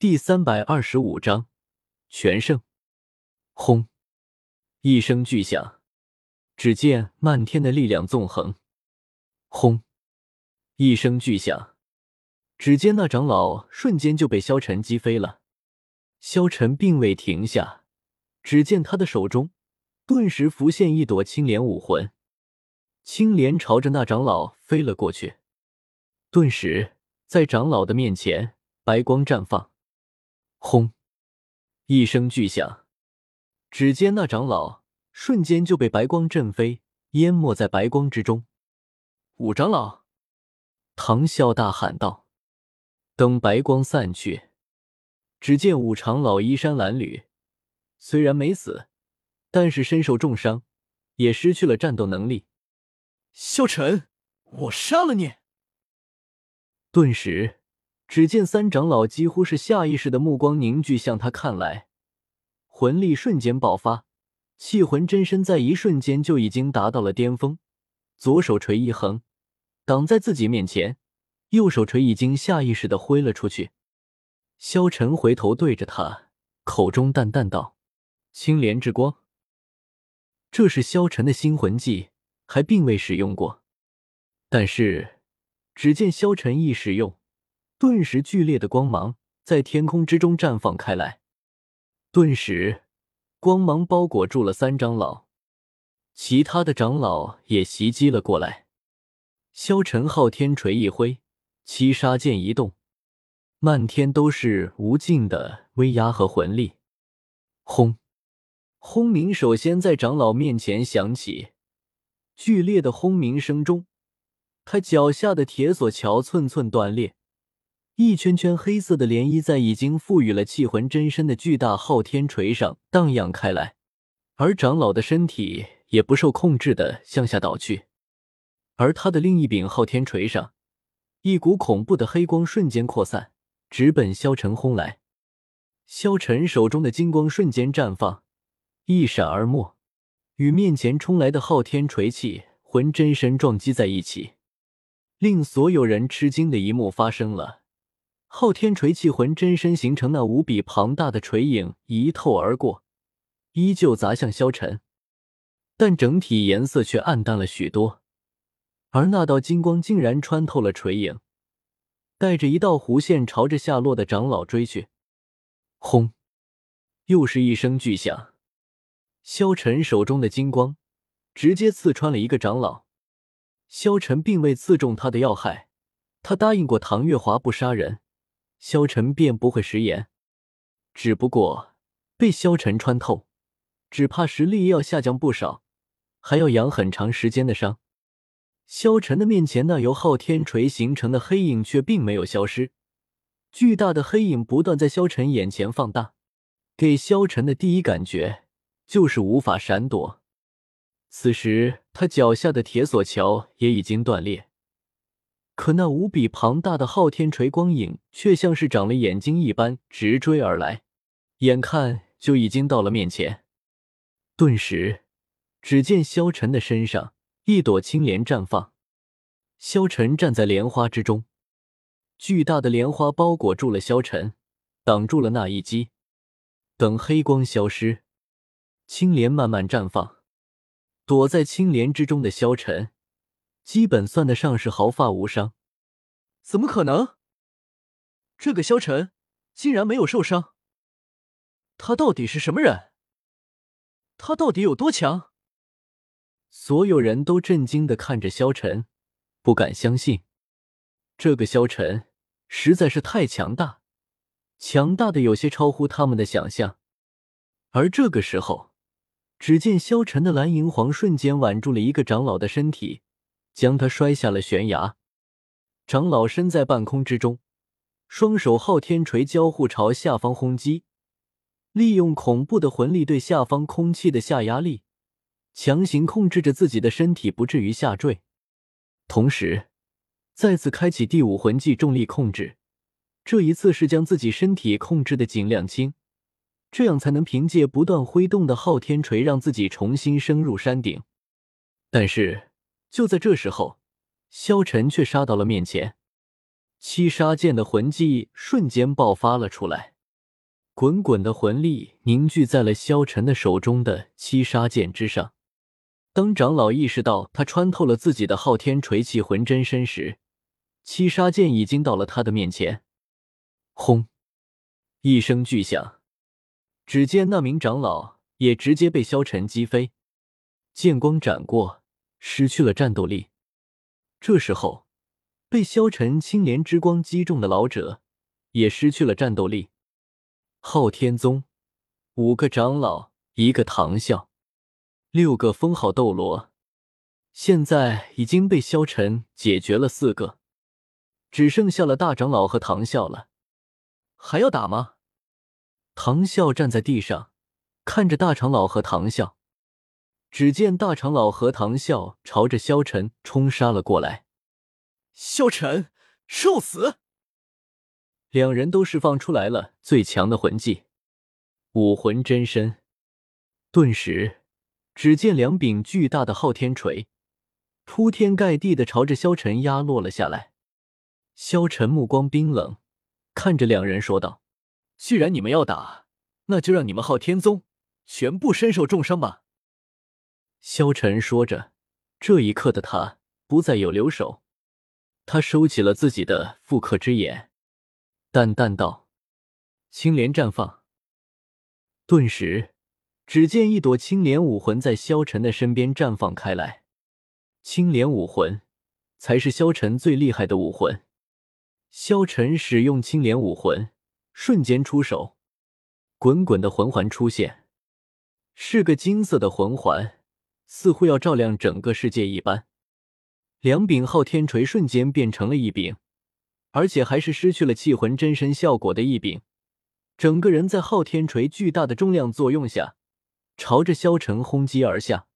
第三百二十五章全胜。轰！一声巨响，只见漫天的力量纵横。轰！一声巨响，只见那长老瞬间就被萧晨击飞了。萧晨并未停下，只见他的手中顿时浮现一朵青莲武魂，青莲朝着那长老飞了过去。顿时，在长老的面前，白光绽放。轰！一声巨响，只见那长老瞬间就被白光震飞，淹没在白光之中。五长老，唐啸大喊道：“等白光散去，只见五长老衣衫褴褛，虽然没死，但是身受重伤，也失去了战斗能力。”萧晨，我杀了你！顿时。只见三长老几乎是下意识的目光凝聚向他看来，魂力瞬间爆发，气魂真身在一瞬间就已经达到了巅峰。左手锤一横，挡在自己面前，右手锤已经下意识的挥了出去。萧晨回头对着他，口中淡淡道：“青莲之光。”这是萧晨的新魂技，还并未使用过。但是，只见萧晨一使用。顿时，剧烈的光芒在天空之中绽放开来。顿时，光芒包裹住了三长老，其他的长老也袭击了过来。萧晨昊天锤一挥，七杀剑一动，漫天都是无尽的威压和魂力。轰！轰鸣首先在长老面前响起，剧烈的轰鸣声中，他脚下的铁索桥寸寸断裂。一圈圈黑色的涟漪在已经赋予了气魂真身的巨大昊天锤上荡漾开来，而长老的身体也不受控制的向下倒去。而他的另一柄昊天锤上，一股恐怖的黑光瞬间扩散，直奔萧晨轰来。萧晨手中的金光瞬间绽放，一闪而没，与面前冲来的昊天锤气魂真身撞击在一起。令所有人吃惊的一幕发生了。昊天锤气魂真身形成那无比庞大的锤影，一透而过，依旧砸向萧晨，但整体颜色却暗淡了许多。而那道金光竟然穿透了锤影，带着一道弧线朝着下落的长老追去。轰！又是一声巨响，萧晨手中的金光直接刺穿了一个长老。萧晨并未刺中他的要害，他答应过唐月华不杀人。萧晨便不会食言，只不过被萧晨穿透，只怕实力要下降不少，还要养很长时间的伤。萧晨的面前那由昊天锤形成的黑影却并没有消失，巨大的黑影不断在萧晨眼前放大，给萧晨的第一感觉就是无法闪躲。此时他脚下的铁索桥也已经断裂。可那无比庞大的昊天锤光影却像是长了眼睛一般直追而来，眼看就已经到了面前。顿时，只见萧晨的身上一朵青莲绽放，萧晨站在莲花之中，巨大的莲花包裹住了萧晨，挡住了那一击。等黑光消失，青莲慢慢绽放，躲在青莲之中的萧晨。基本算得上是毫发无伤，怎么可能？这个萧晨竟然没有受伤，他到底是什么人？他到底有多强？所有人都震惊的看着萧晨，不敢相信，这个萧晨实在是太强大，强大的有些超乎他们的想象。而这个时候，只见萧晨的蓝银皇瞬间挽住了一个长老的身体。将他摔下了悬崖，长老身在半空之中，双手昊天锤交互朝下方轰击，利用恐怖的魂力对下方空气的下压力，强行控制着自己的身体不至于下坠，同时再次开启第五魂技重力控制，这一次是将自己身体控制的尽量轻，这样才能凭借不断挥动的昊天锤让自己重新升入山顶，但是。就在这时候，萧晨却杀到了面前。七杀剑的魂技瞬间爆发了出来，滚滚的魂力凝聚在了萧晨的手中的七杀剑之上。当长老意识到他穿透了自己的昊天锤气魂真身时，七杀剑已经到了他的面前。轰！一声巨响，只见那名长老也直接被萧晨击飞，剑光斩过，失去了战斗力。这时候，被萧晨青莲之光击中的老者也失去了战斗力。昊天宗五个长老，一个唐啸。六个封号斗罗，现在已经被萧晨解决了四个，只剩下了大长老和唐啸了。还要打吗？唐啸站在地上，看着大长老和唐啸。只见大长老和唐啸朝着萧晨冲杀了过来。萧晨，受死！两人都释放出来了最强的魂技——武魂真身，顿时。只见两柄巨大的昊天锤铺天盖地的朝着萧晨压落了下来。萧晨目光冰冷，看着两人说道：“既然你们要打，那就让你们昊天宗全部身受重伤吧。”萧晨说着，这一刻的他不再有留手，他收起了自己的复刻之眼，淡淡道：“青莲绽放。”顿时。只见一朵青莲武魂在萧晨的身边绽放开来，青莲武魂才是萧晨最厉害的武魂。萧晨使用青莲武魂，瞬间出手，滚滚的魂环出现，是个金色的魂环，似乎要照亮整个世界一般。两柄昊天锤瞬间变成了一柄，而且还是失去了气魂真身效果的一柄，整个人在昊天锤巨大的重量作用下。朝着萧晨轰击而下，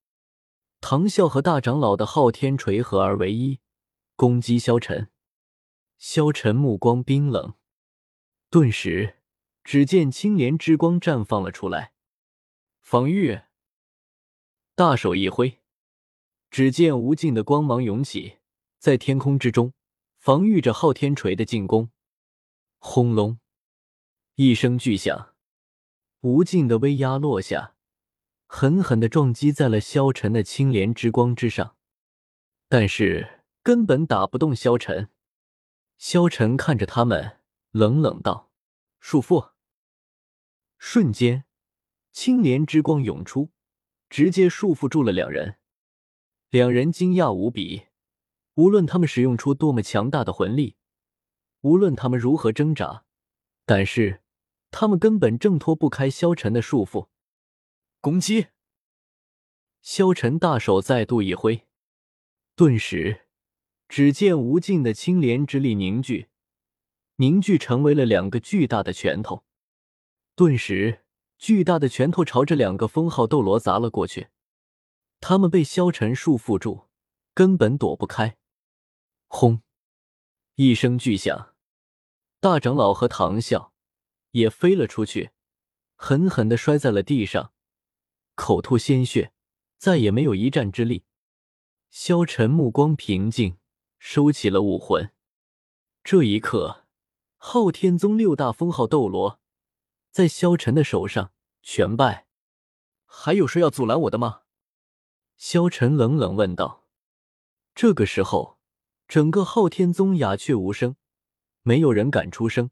唐啸和大长老的昊天锤合二为一，攻击萧晨。萧晨目光冰冷，顿时，只见青莲之光绽放了出来，防御。大手一挥，只见无尽的光芒涌起，在天空之中防御着昊天锤的进攻。轰隆，一声巨响，无尽的威压落下。狠狠的撞击在了萧晨的青莲之光之上，但是根本打不动萧晨。萧晨看着他们，冷冷道：“束缚。”瞬间，青莲之光涌出，直接束缚住了两人。两人惊讶无比，无论他们使用出多么强大的魂力，无论他们如何挣扎，但是他们根本挣脱不开萧晨的束缚。攻击！萧晨大手再度一挥，顿时，只见无尽的青莲之力凝聚，凝聚成为了两个巨大的拳头。顿时，巨大的拳头朝着两个封号斗罗砸了过去。他们被萧晨束缚住，根本躲不开。轰！一声巨响，大长老和唐啸也飞了出去，狠狠的摔在了地上。口吐鲜血，再也没有一战之力。萧晨目光平静，收起了武魂。这一刻，昊天宗六大封号斗罗在萧晨的手上全败。还有谁要阻拦我的吗？萧晨冷冷问道。这个时候，整个昊天宗鸦雀无声，没有人敢出声。